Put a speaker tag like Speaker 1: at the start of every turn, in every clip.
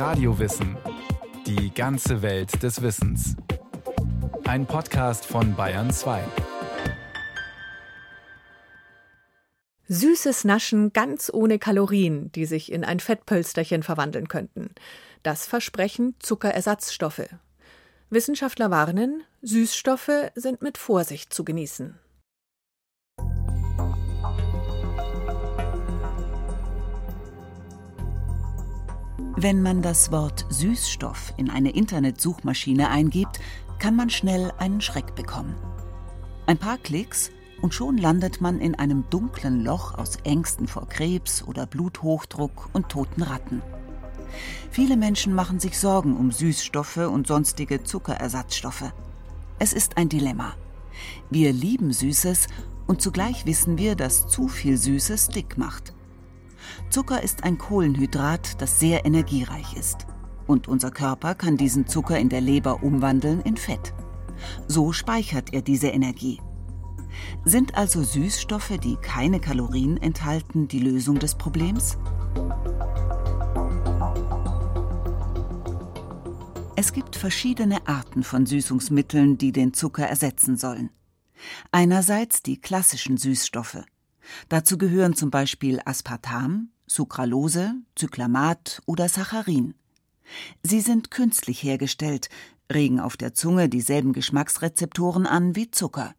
Speaker 1: Radiowissen. Die ganze Welt des Wissens. Ein Podcast von Bayern 2.
Speaker 2: Süßes Naschen ganz ohne Kalorien, die sich in ein Fettpölsterchen verwandeln könnten. Das versprechen Zuckerersatzstoffe. Wissenschaftler warnen, Süßstoffe sind mit Vorsicht zu genießen.
Speaker 3: Wenn man das Wort Süßstoff in eine Internetsuchmaschine eingibt, kann man schnell einen Schreck bekommen. Ein paar Klicks und schon landet man in einem dunklen Loch aus Ängsten vor Krebs oder Bluthochdruck und toten Ratten. Viele Menschen machen sich Sorgen um Süßstoffe und sonstige Zuckerersatzstoffe. Es ist ein Dilemma. Wir lieben Süßes und zugleich wissen wir, dass zu viel Süßes dick macht. Zucker ist ein Kohlenhydrat, das sehr energiereich ist. Und unser Körper kann diesen Zucker in der Leber umwandeln in Fett. So speichert er diese Energie. Sind also Süßstoffe, die keine Kalorien enthalten, die Lösung des Problems? Es gibt verschiedene Arten von Süßungsmitteln, die den Zucker ersetzen sollen. Einerseits die klassischen Süßstoffe. Dazu gehören zum Beispiel Aspartam, Sucralose, Zyklamat oder Saccharin. Sie sind künstlich hergestellt, regen auf der Zunge dieselben Geschmacksrezeptoren an wie Zucker,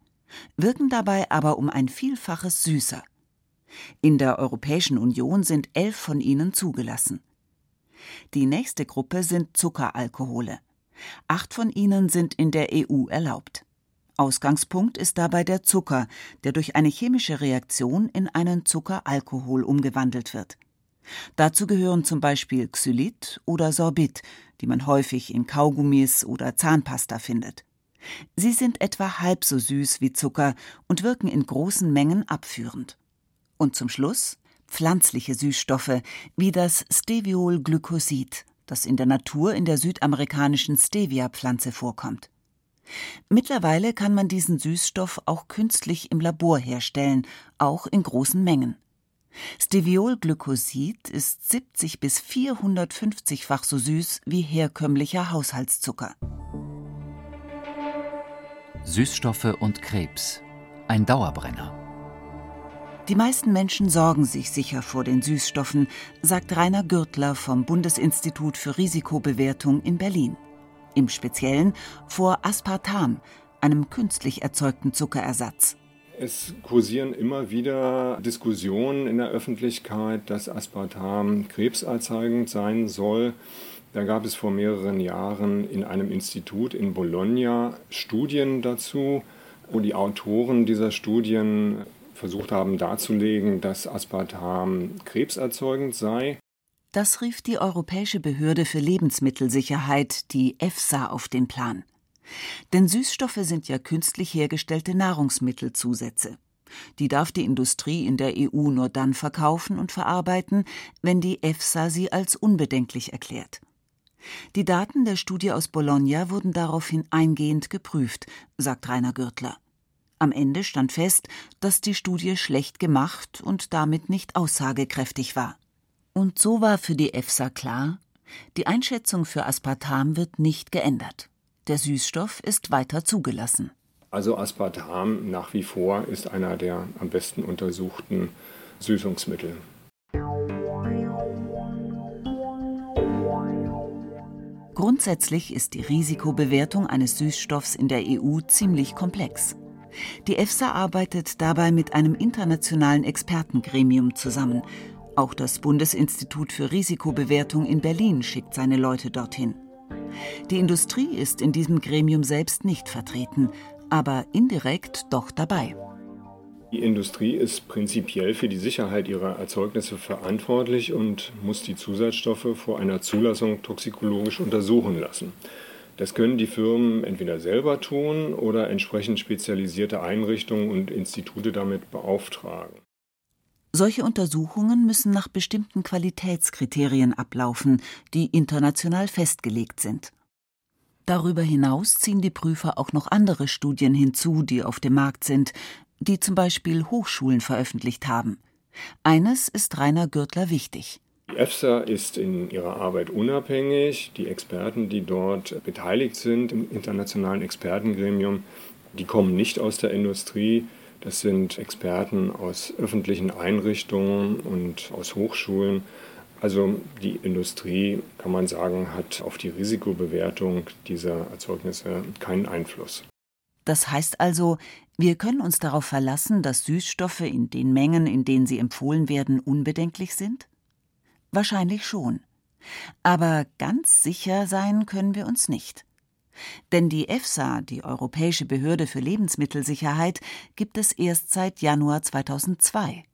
Speaker 3: wirken dabei aber um ein Vielfaches süßer. In der Europäischen Union sind elf von ihnen zugelassen. Die nächste Gruppe sind Zuckeralkohole. Acht von ihnen sind in der EU erlaubt. Ausgangspunkt ist dabei der Zucker, der durch eine chemische Reaktion in einen Zuckeralkohol umgewandelt wird. Dazu gehören zum Beispiel Xylit oder Sorbit, die man häufig in Kaugummis oder Zahnpasta findet. Sie sind etwa halb so süß wie Zucker und wirken in großen Mengen abführend. Und zum Schluss pflanzliche Süßstoffe wie das Steviolglycosid, das in der Natur in der südamerikanischen Stevia-Pflanze vorkommt. Mittlerweile kann man diesen Süßstoff auch künstlich im Labor herstellen, auch in großen Mengen. Steviolglycosid ist 70 bis 450-fach so süß wie herkömmlicher Haushaltszucker.
Speaker 4: Süßstoffe und Krebs. Ein Dauerbrenner.
Speaker 3: Die meisten Menschen sorgen sich sicher vor den Süßstoffen, sagt Rainer Gürtler vom Bundesinstitut für Risikobewertung in Berlin im Speziellen vor Aspartam, einem künstlich erzeugten Zuckerersatz.
Speaker 5: Es kursieren immer wieder Diskussionen in der Öffentlichkeit, dass Aspartam krebserzeugend sein soll. Da gab es vor mehreren Jahren in einem Institut in Bologna Studien dazu, wo die Autoren dieser Studien versucht haben darzulegen, dass Aspartam krebserzeugend sei.
Speaker 3: Das rief die Europäische Behörde für Lebensmittelsicherheit, die EFSA, auf den Plan. Denn Süßstoffe sind ja künstlich hergestellte Nahrungsmittelzusätze. Die darf die Industrie in der EU nur dann verkaufen und verarbeiten, wenn die EFSA sie als unbedenklich erklärt. Die Daten der Studie aus Bologna wurden daraufhin eingehend geprüft, sagt Rainer Gürtler. Am Ende stand fest, dass die Studie schlecht gemacht und damit nicht aussagekräftig war. Und so war für die EFSA klar, die Einschätzung für Aspartam wird nicht geändert. Der Süßstoff ist weiter zugelassen.
Speaker 5: Also Aspartam nach wie vor ist einer der am besten untersuchten Süßungsmittel.
Speaker 3: Grundsätzlich ist die Risikobewertung eines Süßstoffs in der EU ziemlich komplex. Die EFSA arbeitet dabei mit einem internationalen Expertengremium zusammen, auch das Bundesinstitut für Risikobewertung in Berlin schickt seine Leute dorthin. Die Industrie ist in diesem Gremium selbst nicht vertreten, aber indirekt doch dabei.
Speaker 5: Die Industrie ist prinzipiell für die Sicherheit ihrer Erzeugnisse verantwortlich und muss die Zusatzstoffe vor einer Zulassung toxikologisch untersuchen lassen. Das können die Firmen entweder selber tun oder entsprechend spezialisierte Einrichtungen und Institute damit beauftragen.
Speaker 3: Solche Untersuchungen müssen nach bestimmten Qualitätskriterien ablaufen, die international festgelegt sind. Darüber hinaus ziehen die Prüfer auch noch andere Studien hinzu, die auf dem Markt sind, die zum Beispiel Hochschulen veröffentlicht haben. Eines ist Rainer Gürtler wichtig.
Speaker 5: Die EFSA ist in ihrer Arbeit unabhängig. Die Experten, die dort beteiligt sind im internationalen Expertengremium, die kommen nicht aus der Industrie. Das sind Experten aus öffentlichen Einrichtungen und aus Hochschulen. Also die Industrie, kann man sagen, hat auf die Risikobewertung dieser Erzeugnisse keinen Einfluss.
Speaker 3: Das heißt also, wir können uns darauf verlassen, dass Süßstoffe in den Mengen, in denen sie empfohlen werden, unbedenklich sind? Wahrscheinlich schon. Aber ganz sicher sein können wir uns nicht. Denn die EFSA, die Europäische Behörde für Lebensmittelsicherheit, gibt es erst seit Januar 2002.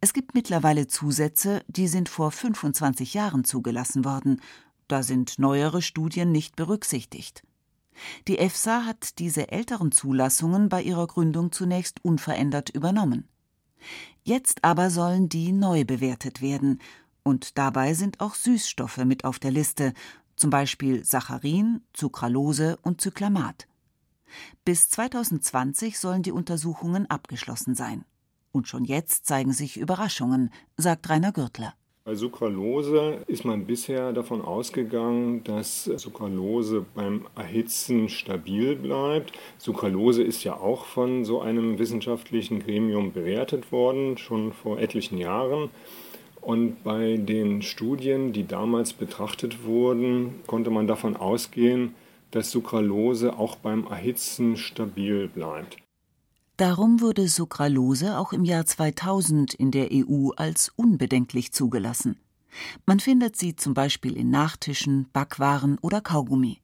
Speaker 3: Es gibt mittlerweile Zusätze, die sind vor 25 Jahren zugelassen worden. Da sind neuere Studien nicht berücksichtigt. Die EFSA hat diese älteren Zulassungen bei ihrer Gründung zunächst unverändert übernommen. Jetzt aber sollen die neu bewertet werden, und dabei sind auch Süßstoffe mit auf der Liste, zum Beispiel Saccharin, Sucralose und Zyklamat. Bis 2020 sollen die Untersuchungen abgeschlossen sein. Und schon jetzt zeigen sich Überraschungen, sagt Rainer Gürtler.
Speaker 5: Bei Sucralose ist man bisher davon ausgegangen, dass Sucralose beim Erhitzen stabil bleibt. Sucralose ist ja auch von so einem wissenschaftlichen Gremium bewertet worden, schon vor etlichen Jahren. Und bei den Studien, die damals betrachtet wurden, konnte man davon ausgehen, dass Sucralose auch beim Erhitzen stabil bleibt.
Speaker 3: Darum wurde Sucralose auch im Jahr 2000 in der EU als unbedenklich zugelassen. Man findet sie zum Beispiel in Nachtischen, Backwaren oder Kaugummi.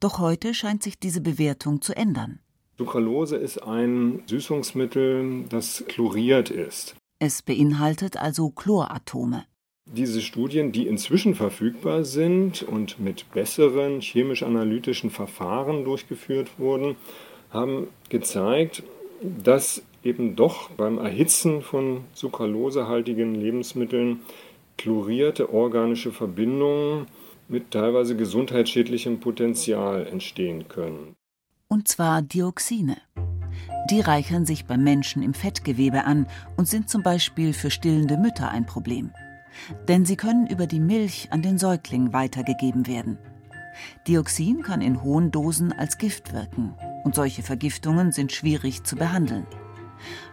Speaker 3: Doch heute scheint sich diese Bewertung zu ändern.
Speaker 5: Sucralose ist ein Süßungsmittel, das chloriert ist.
Speaker 3: Es beinhaltet also Chloratome.
Speaker 5: Diese Studien, die inzwischen verfügbar sind und mit besseren chemisch-analytischen Verfahren durchgeführt wurden, haben gezeigt, dass eben doch beim Erhitzen von sucralosehaltigen Lebensmitteln chlorierte organische Verbindungen mit teilweise gesundheitsschädlichem Potenzial entstehen können.
Speaker 3: Und zwar Dioxine. Die reichern sich beim Menschen im Fettgewebe an und sind zum Beispiel für stillende Mütter ein Problem. Denn sie können über die Milch an den Säugling weitergegeben werden. Dioxin kann in hohen Dosen als Gift wirken und solche Vergiftungen sind schwierig zu behandeln.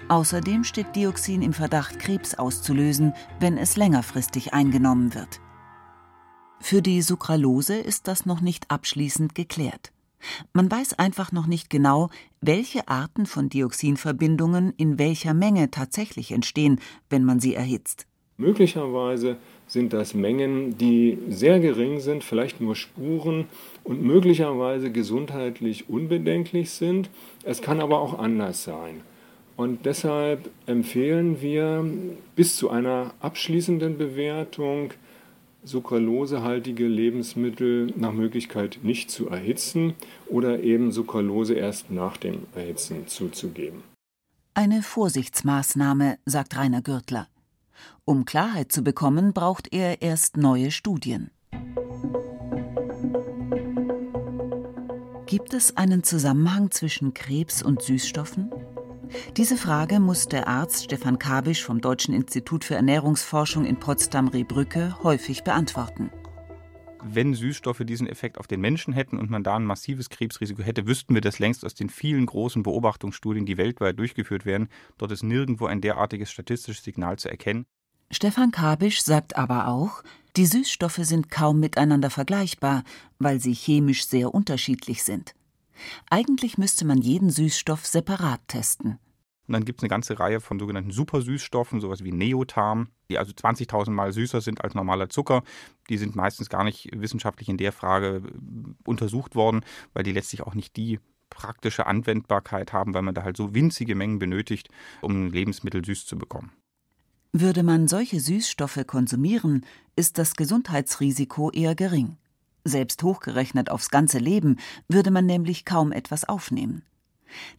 Speaker 3: Außerdem steht Dioxin im Verdacht, Krebs auszulösen, wenn es längerfristig eingenommen wird. Für die Sucralose ist das noch nicht abschließend geklärt. Man weiß einfach noch nicht genau, welche Arten von Dioxinverbindungen in welcher Menge tatsächlich entstehen, wenn man sie erhitzt.
Speaker 5: Möglicherweise sind das Mengen, die sehr gering sind, vielleicht nur Spuren und möglicherweise gesundheitlich unbedenklich sind. Es kann aber auch anders sein. Und deshalb empfehlen wir bis zu einer abschließenden Bewertung sucralosehaltige Lebensmittel nach Möglichkeit nicht zu erhitzen oder eben Sucralose erst nach dem Erhitzen zuzugeben.
Speaker 3: Eine Vorsichtsmaßnahme, sagt Rainer Gürtler. Um Klarheit zu bekommen, braucht er erst neue Studien. Gibt es einen Zusammenhang zwischen Krebs und Süßstoffen? Diese Frage muss der Arzt Stefan Kabisch vom Deutschen Institut für Ernährungsforschung in Potsdam-Rehbrücke häufig beantworten.
Speaker 6: Wenn Süßstoffe diesen Effekt auf den Menschen hätten und man da ein massives Krebsrisiko hätte, wüssten wir das längst aus den vielen großen Beobachtungsstudien, die weltweit durchgeführt werden. Dort ist nirgendwo ein derartiges statistisches Signal zu erkennen.
Speaker 3: Stefan Kabisch sagt aber auch, die Süßstoffe sind kaum miteinander vergleichbar, weil sie chemisch sehr unterschiedlich sind. Eigentlich müsste man jeden Süßstoff separat testen.
Speaker 6: Und dann gibt es eine ganze Reihe von sogenannten Supersüßstoffen, sowas wie Neotam, die also 20.000 Mal süßer sind als normaler Zucker. Die sind meistens gar nicht wissenschaftlich in der Frage äh, untersucht worden, weil die letztlich auch nicht die praktische Anwendbarkeit haben, weil man da halt so winzige Mengen benötigt, um Lebensmittel süß zu bekommen.
Speaker 3: Würde man solche Süßstoffe konsumieren, ist das Gesundheitsrisiko eher gering. Selbst hochgerechnet aufs ganze Leben würde man nämlich kaum etwas aufnehmen.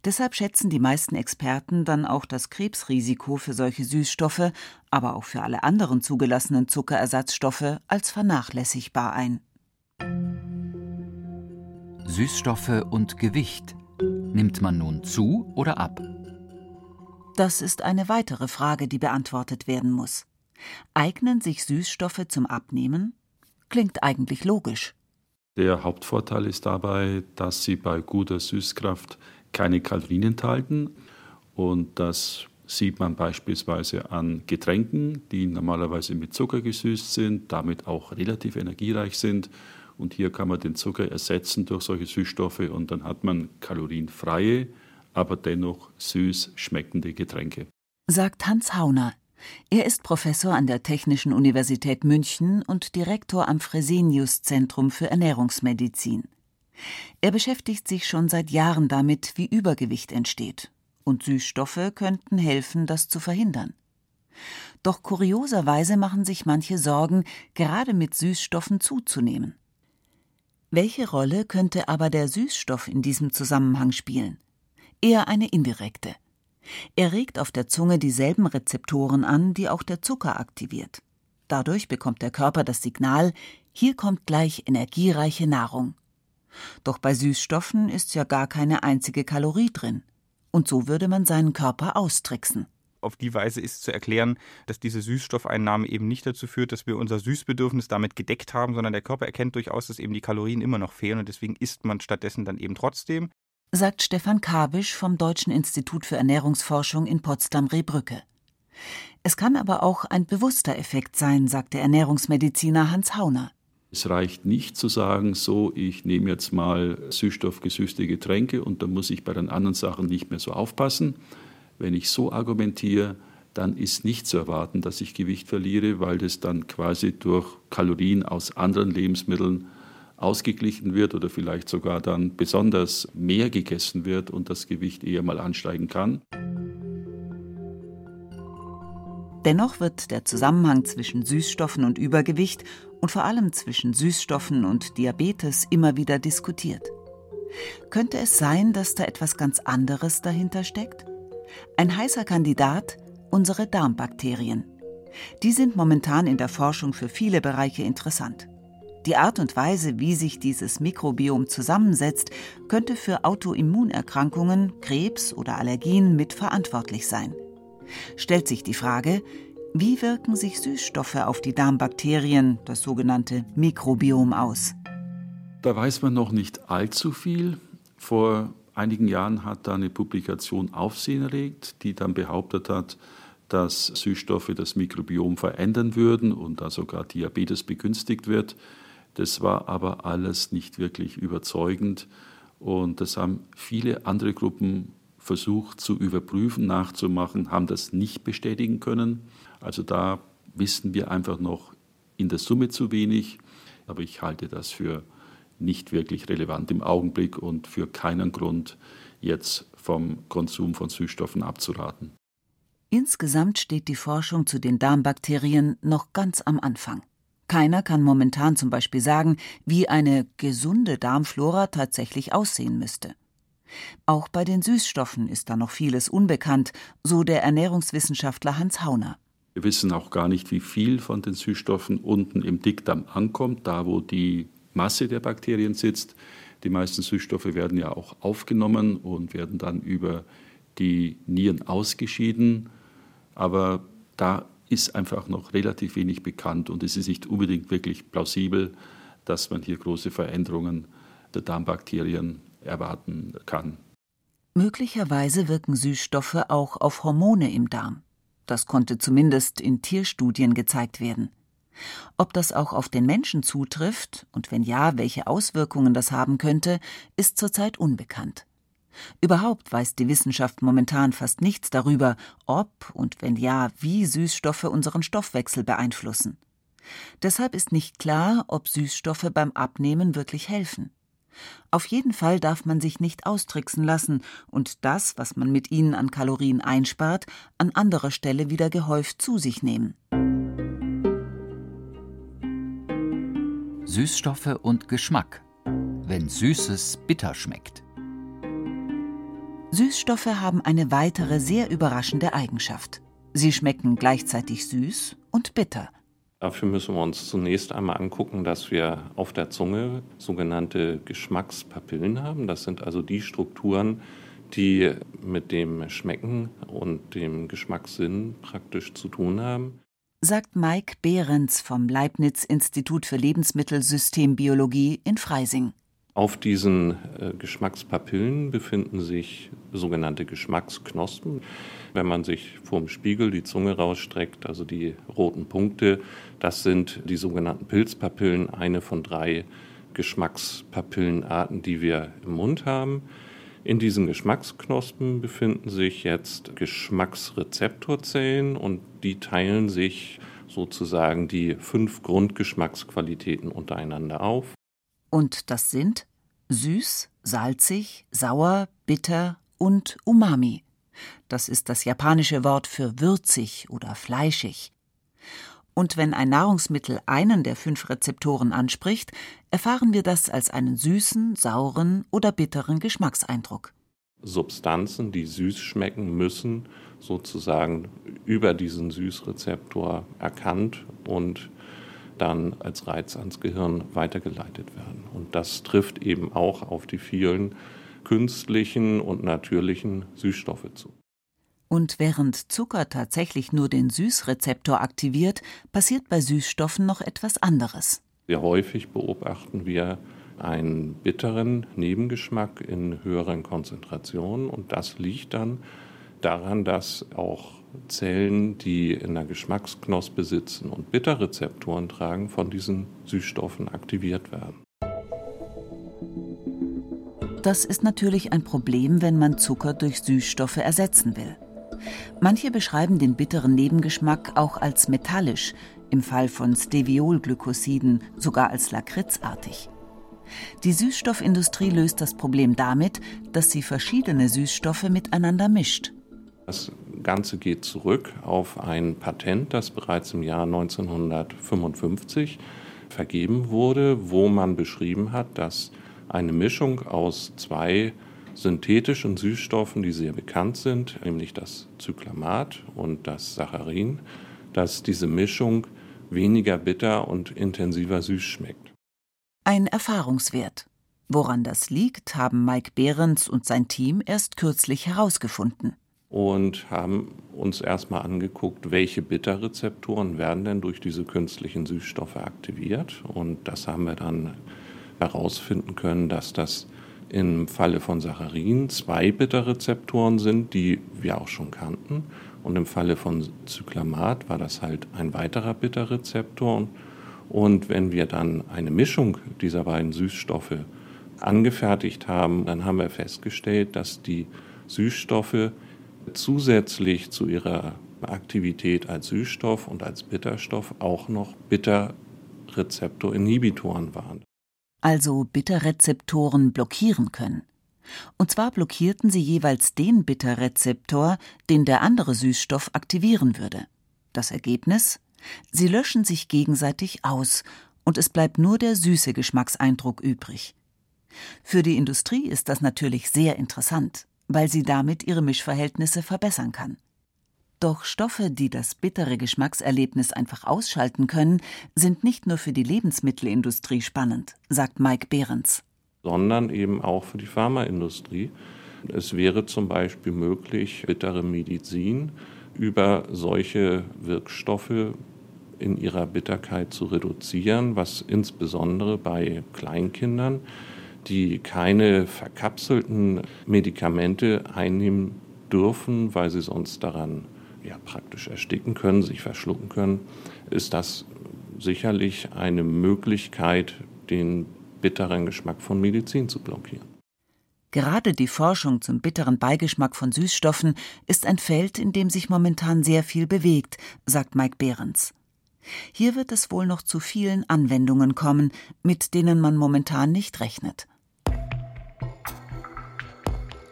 Speaker 3: Deshalb schätzen die meisten Experten dann auch das Krebsrisiko für solche Süßstoffe, aber auch für alle anderen zugelassenen Zuckerersatzstoffe als vernachlässigbar ein.
Speaker 4: Süßstoffe und Gewicht. Nimmt man nun zu oder ab?
Speaker 3: Das ist eine weitere Frage, die beantwortet werden muss. Eignen sich Süßstoffe zum Abnehmen? Klingt eigentlich logisch.
Speaker 7: Der Hauptvorteil ist dabei, dass sie bei guter Süßkraft keine Kalorien enthalten. Und das sieht man beispielsweise an Getränken, die normalerweise mit Zucker gesüßt sind, damit auch relativ energiereich sind. Und hier kann man den Zucker ersetzen durch solche Süßstoffe und dann hat man kalorienfreie, aber dennoch süß schmeckende Getränke.
Speaker 3: Sagt Hans Hauner. Er ist Professor an der Technischen Universität München und Direktor am Fresenius Zentrum für Ernährungsmedizin. Er beschäftigt sich schon seit Jahren damit, wie Übergewicht entsteht. Und Süßstoffe könnten helfen, das zu verhindern. Doch kurioserweise machen sich manche Sorgen, gerade mit Süßstoffen zuzunehmen. Welche Rolle könnte aber der Süßstoff in diesem Zusammenhang spielen? Eher eine indirekte. Er regt auf der Zunge dieselben Rezeptoren an, die auch der Zucker aktiviert. Dadurch bekommt der Körper das Signal, hier kommt gleich energiereiche Nahrung. Doch bei Süßstoffen ist ja gar keine einzige Kalorie drin. Und so würde man seinen Körper austricksen
Speaker 6: auf die Weise ist zu erklären, dass diese Süßstoffeinnahme eben nicht dazu führt, dass wir unser Süßbedürfnis damit gedeckt haben, sondern der Körper erkennt durchaus, dass eben die Kalorien immer noch fehlen und deswegen isst man stattdessen dann eben trotzdem.
Speaker 3: Sagt Stefan Kabisch vom Deutschen Institut für Ernährungsforschung in Potsdam-Rehbrücke. Es kann aber auch ein bewusster Effekt sein, sagt der Ernährungsmediziner Hans Hauner.
Speaker 7: Es reicht nicht zu sagen, so, ich nehme jetzt mal süßstoffgesüßte Getränke und dann muss ich bei den anderen Sachen nicht mehr so aufpassen, wenn ich so argumentiere, dann ist nicht zu erwarten, dass ich Gewicht verliere, weil das dann quasi durch Kalorien aus anderen Lebensmitteln ausgeglichen wird oder vielleicht sogar dann besonders mehr gegessen wird und das Gewicht eher mal ansteigen kann.
Speaker 3: Dennoch wird der Zusammenhang zwischen Süßstoffen und Übergewicht und vor allem zwischen Süßstoffen und Diabetes immer wieder diskutiert. Könnte es sein, dass da etwas ganz anderes dahinter steckt? Ein heißer Kandidat unsere Darmbakterien. Die sind momentan in der Forschung für viele Bereiche interessant. Die Art und Weise, wie sich dieses Mikrobiom zusammensetzt, könnte für Autoimmunerkrankungen, Krebs oder Allergien mitverantwortlich sein. Stellt sich die Frage, wie wirken sich Süßstoffe auf die Darmbakterien, das sogenannte Mikrobiom, aus?
Speaker 7: Da weiß man noch nicht allzu viel. Vor einigen Jahren hat da eine Publikation Aufsehen erregt, die dann behauptet hat, dass Süßstoffe das Mikrobiom verändern würden und da sogar Diabetes begünstigt wird. Das war aber alles nicht wirklich überzeugend und das haben viele andere Gruppen versucht zu überprüfen, nachzumachen, haben das nicht bestätigen können. Also da wissen wir einfach noch in der Summe zu wenig, aber ich halte das für nicht wirklich relevant im Augenblick und für keinen Grund, jetzt vom Konsum von Süßstoffen abzuraten.
Speaker 3: Insgesamt steht die Forschung zu den Darmbakterien noch ganz am Anfang. Keiner kann momentan zum Beispiel sagen, wie eine gesunde Darmflora tatsächlich aussehen müsste. Auch bei den Süßstoffen ist da noch vieles unbekannt, so der Ernährungswissenschaftler Hans Hauner.
Speaker 7: Wir wissen auch gar nicht, wie viel von den Süßstoffen unten im Dickdarm ankommt, da wo die Masse der Bakterien sitzt. Die meisten Süßstoffe werden ja auch aufgenommen und werden dann über die Nieren ausgeschieden. Aber da ist einfach noch relativ wenig bekannt und es ist nicht unbedingt wirklich plausibel, dass man hier große Veränderungen der Darmbakterien erwarten kann.
Speaker 3: Möglicherweise wirken Süßstoffe auch auf Hormone im Darm. Das konnte zumindest in Tierstudien gezeigt werden. Ob das auch auf den Menschen zutrifft und wenn ja, welche Auswirkungen das haben könnte, ist zurzeit unbekannt. Überhaupt weiß die Wissenschaft momentan fast nichts darüber, ob und wenn ja, wie Süßstoffe unseren Stoffwechsel beeinflussen. Deshalb ist nicht klar, ob Süßstoffe beim Abnehmen wirklich helfen. Auf jeden Fall darf man sich nicht austricksen lassen und das, was man mit ihnen an Kalorien einspart, an anderer Stelle wieder gehäuft zu sich nehmen.
Speaker 4: Süßstoffe und Geschmack. Wenn Süßes bitter schmeckt.
Speaker 3: Süßstoffe haben eine weitere sehr überraschende Eigenschaft. Sie schmecken gleichzeitig süß und bitter.
Speaker 8: Dafür müssen wir uns zunächst einmal angucken, dass wir auf der Zunge sogenannte Geschmackspapillen haben. Das sind also die Strukturen, die mit dem Schmecken und dem Geschmackssinn praktisch zu tun haben.
Speaker 3: sagt Mike Behrens vom Leibniz Institut für Lebensmittelsystembiologie in Freising.
Speaker 8: Auf diesen äh, Geschmackspapillen befinden sich sogenannte Geschmacksknospen. Wenn man sich vorm Spiegel die Zunge rausstreckt, also die roten Punkte, das sind die sogenannten Pilzpapillen, eine von drei Geschmackspapillenarten, die wir im Mund haben. In diesen Geschmacksknospen befinden sich jetzt Geschmacksrezeptorzellen und die teilen sich sozusagen die fünf Grundgeschmacksqualitäten untereinander auf.
Speaker 3: Und das sind süß, salzig, sauer, bitter und umami. Das ist das japanische Wort für würzig oder fleischig. Und wenn ein Nahrungsmittel einen der fünf Rezeptoren anspricht, erfahren wir das als einen süßen, sauren oder bitteren Geschmackseindruck.
Speaker 8: Substanzen, die süß schmecken, müssen sozusagen über diesen Süßrezeptor erkannt und dann als Reiz ans Gehirn weitergeleitet werden. Und das trifft eben auch auf die vielen künstlichen und natürlichen Süßstoffe zu.
Speaker 3: Und während Zucker tatsächlich nur den Süßrezeptor aktiviert, passiert bei Süßstoffen noch etwas anderes.
Speaker 8: Sehr häufig beobachten wir einen bitteren Nebengeschmack in höheren Konzentrationen und das liegt dann daran, dass auch Zellen, die in der Geschmacksknospe sitzen und Bitterrezeptoren tragen, von diesen Süßstoffen aktiviert werden.
Speaker 3: Das ist natürlich ein Problem, wenn man Zucker durch Süßstoffe ersetzen will. Manche beschreiben den bitteren Nebengeschmack auch als metallisch, im Fall von Steviolglykosiden sogar als lakritzartig. Die Süßstoffindustrie löst das Problem damit, dass sie verschiedene Süßstoffe miteinander mischt.
Speaker 8: Das Ganze geht zurück auf ein Patent, das bereits im Jahr 1955 vergeben wurde, wo man beschrieben hat, dass eine Mischung aus zwei synthetischen Süßstoffen, die sehr bekannt sind, nämlich das Zyklamat und das Saccharin, dass diese Mischung weniger bitter und intensiver süß schmeckt.
Speaker 3: Ein Erfahrungswert. Woran das liegt, haben Mike Behrens und sein Team erst kürzlich herausgefunden.
Speaker 8: Und haben uns erstmal angeguckt, welche Bitterrezeptoren werden denn durch diese künstlichen Süßstoffe aktiviert. Und das haben wir dann herausfinden können, dass das im Falle von Saccharin zwei Bitterrezeptoren sind, die wir auch schon kannten. Und im Falle von Zyklamat war das halt ein weiterer Bitterrezeptor. Und wenn wir dann eine Mischung dieser beiden Süßstoffe angefertigt haben, dann haben wir festgestellt, dass die Süßstoffe zusätzlich zu ihrer Aktivität als Süßstoff und als Bitterstoff auch noch Bitterrezeptorinhibitoren waren.
Speaker 3: Also Bitterrezeptoren blockieren können. Und zwar blockierten sie jeweils den Bitterrezeptor, den der andere Süßstoff aktivieren würde. Das Ergebnis? Sie löschen sich gegenseitig aus und es bleibt nur der süße Geschmackseindruck übrig. Für die Industrie ist das natürlich sehr interessant, weil sie damit ihre Mischverhältnisse verbessern kann. Doch Stoffe, die das bittere Geschmackserlebnis einfach ausschalten können, sind nicht nur für die Lebensmittelindustrie spannend, sagt Mike Behrens.
Speaker 8: Sondern eben auch für die Pharmaindustrie. Es wäre zum Beispiel möglich, bittere Medizin über solche Wirkstoffe in ihrer Bitterkeit zu reduzieren, was insbesondere bei Kleinkindern, die keine verkapselten Medikamente einnehmen dürfen, weil sie sonst daran ja, praktisch ersticken können, sich verschlucken können, ist das sicherlich eine Möglichkeit, den bitteren Geschmack von Medizin zu blockieren.
Speaker 3: Gerade die Forschung zum bitteren Beigeschmack von Süßstoffen ist ein Feld, in dem sich momentan sehr viel bewegt, sagt Mike Behrens. Hier wird es wohl noch zu vielen Anwendungen kommen, mit denen man momentan nicht rechnet.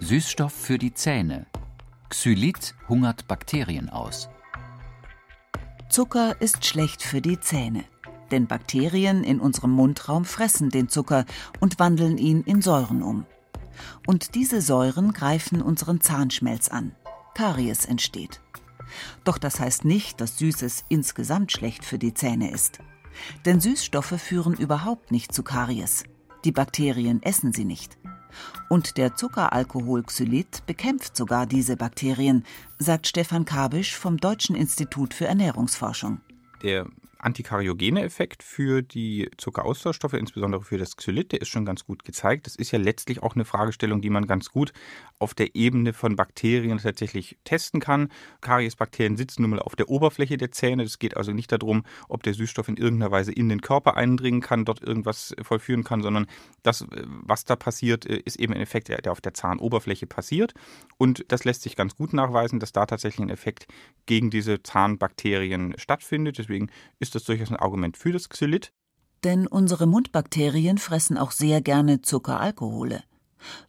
Speaker 4: Süßstoff für die Zähne. Xylit hungert Bakterien aus.
Speaker 3: Zucker ist schlecht für die Zähne, denn Bakterien in unserem Mundraum fressen den Zucker und wandeln ihn in Säuren um. Und diese Säuren greifen unseren Zahnschmelz an. Karies entsteht. Doch das heißt nicht, dass Süßes insgesamt schlecht für die Zähne ist. Denn Süßstoffe führen überhaupt nicht zu Karies. Die Bakterien essen sie nicht. Und der Zuckeralkohol Xylit bekämpft sogar diese Bakterien, sagt Stefan Kabisch vom Deutschen Institut für Ernährungsforschung.
Speaker 6: der antikaryogene Effekt für die Zuckeraustauschstoffe, insbesondere für das Xylit, der ist schon ganz gut gezeigt. Das ist ja letztlich auch eine Fragestellung, die man ganz gut auf der Ebene von Bakterien tatsächlich testen kann. Kariesbakterien sitzen nun mal auf der Oberfläche der Zähne. Es geht also nicht darum, ob der Süßstoff in irgendeiner Weise in den Körper eindringen kann, dort irgendwas vollführen kann, sondern das, was da passiert, ist eben ein Effekt, der auf der Zahnoberfläche passiert. Und das lässt sich ganz gut nachweisen, dass da tatsächlich ein Effekt gegen diese Zahnbakterien stattfindet. Deswegen ist das durchaus ein Argument für das Xylit.
Speaker 3: Denn unsere Mundbakterien fressen auch sehr gerne Zuckeralkohole.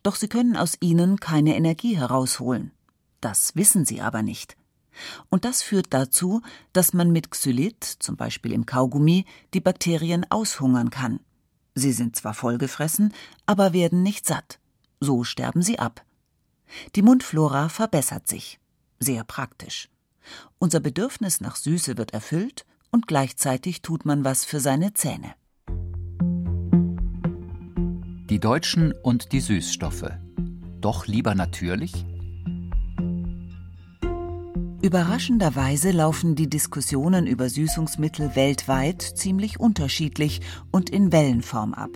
Speaker 3: Doch sie können aus ihnen keine Energie herausholen. Das wissen sie aber nicht. Und das führt dazu, dass man mit Xylit, zum Beispiel im Kaugummi, die Bakterien aushungern kann. Sie sind zwar vollgefressen, aber werden nicht satt. So sterben sie ab. Die Mundflora verbessert sich. Sehr praktisch. Unser Bedürfnis nach Süße wird erfüllt und gleichzeitig tut man was für seine Zähne.
Speaker 4: Die Deutschen und die Süßstoffe. Doch lieber natürlich?
Speaker 3: Überraschenderweise laufen die Diskussionen über Süßungsmittel weltweit ziemlich unterschiedlich und in Wellenform ab.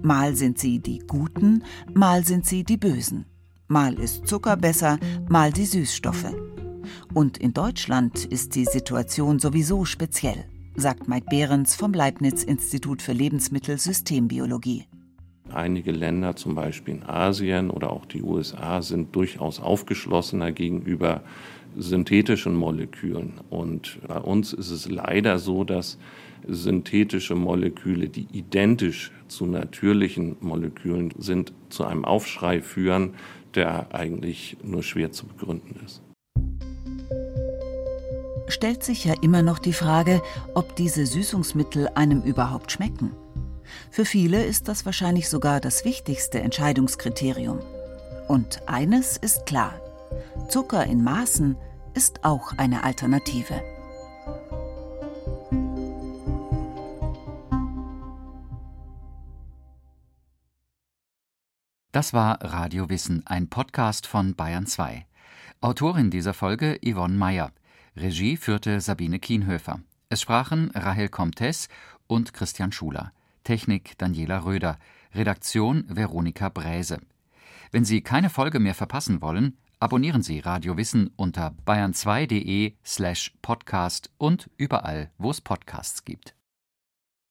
Speaker 3: Mal sind sie die Guten, mal sind sie die Bösen. Mal ist Zucker besser, mal die Süßstoffe. Und in Deutschland ist die Situation sowieso speziell, sagt Mike Behrens vom Leibniz-Institut für Lebensmittelsystembiologie.
Speaker 8: Einige Länder, zum Beispiel in Asien oder auch die USA, sind durchaus aufgeschlossener gegenüber synthetischen Molekülen. Und bei uns ist es leider so, dass synthetische Moleküle, die identisch zu natürlichen Molekülen sind, zu einem Aufschrei führen, der eigentlich nur schwer zu begründen ist
Speaker 3: stellt sich ja immer noch die Frage, ob diese Süßungsmittel einem überhaupt schmecken. Für viele ist das wahrscheinlich sogar das wichtigste Entscheidungskriterium. Und eines ist klar, Zucker in Maßen ist auch eine Alternative.
Speaker 4: Das war Radio Wissen, ein Podcast von Bayern 2. Autorin dieser Folge Yvonne Meyer. Regie führte Sabine Kienhöfer. Es sprachen Rahel Comtes und Christian Schuler. Technik Daniela Röder. Redaktion Veronika Bräse. Wenn Sie keine Folge mehr verpassen wollen, abonnieren Sie Radio Wissen unter bayern2.de slash podcast und überall, wo es Podcasts gibt.